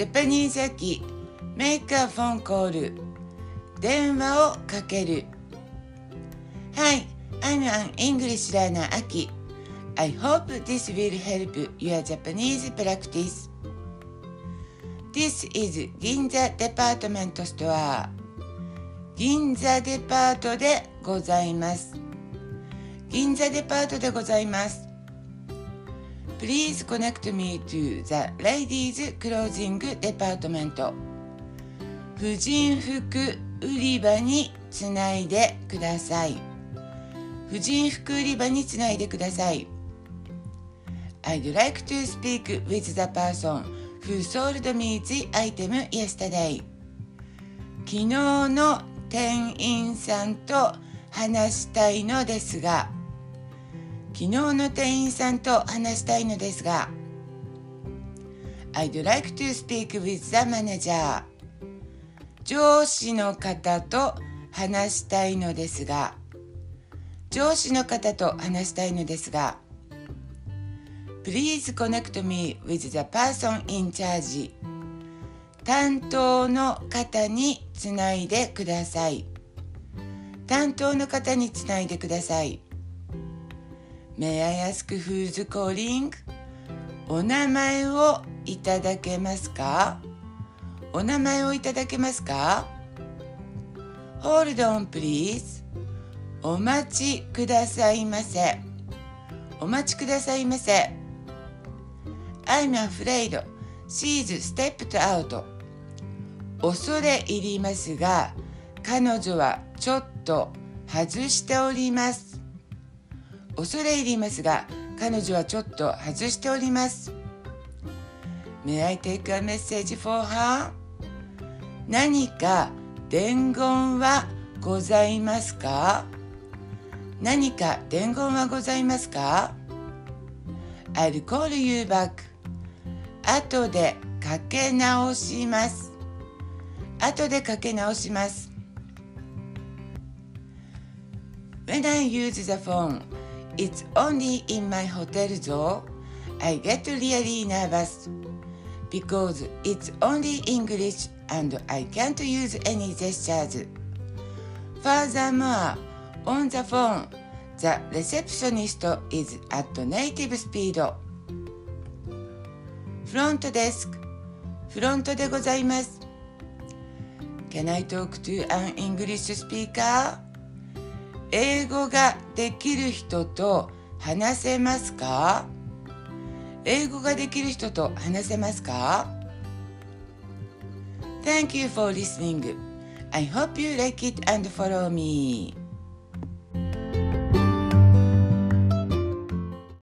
ジャパニーズ秋 Make a phone call 電話をかける Hi, I'm an English learner Aki I hope this will help your Japanese practice This is 銀座デパートメントストア銀座デパートでございます銀座デパートでございます Please connect me to the ladies clothing department 婦人服売り場につないでください婦人服売り場につないでください I'd like to speak with the person who sold me the item yesterday 昨日の店員さんと話したいのですが昨日の店員さんと話したいのですが I'd like to speak with the manager. 上司の方と話したいのですが上司の方と話したいのですが Please connect me with the person in charge. 担当の方につないでください。担当の方につないでください。May I ask who's calling? お名前をいただけますか？お名前をいただけますか ?Hold on please お待ちくださいませ。お待ちくださいませ。I'm afraid. She's stepped out. 恐れ入りますが彼女はちょっと外しております。恐れ入りますが彼女はちょっと外しております。May I take a message for her? 何か伝言はございますか？何か伝言はございますか ?I'll call you back. 後でかけ直します。後でかけ直します。When I use the phone it's only in my hotel though I get really nervous because it's only English and I can't use any gestures. Furthermore, on the phone, the receptionist is at native speed. フロントデスク、フロントでございます。Can I talk to an English speaker? 英語ができる人と話せますか英語ができる人と話せますか Thank you for listening. I hope you like it and follow me.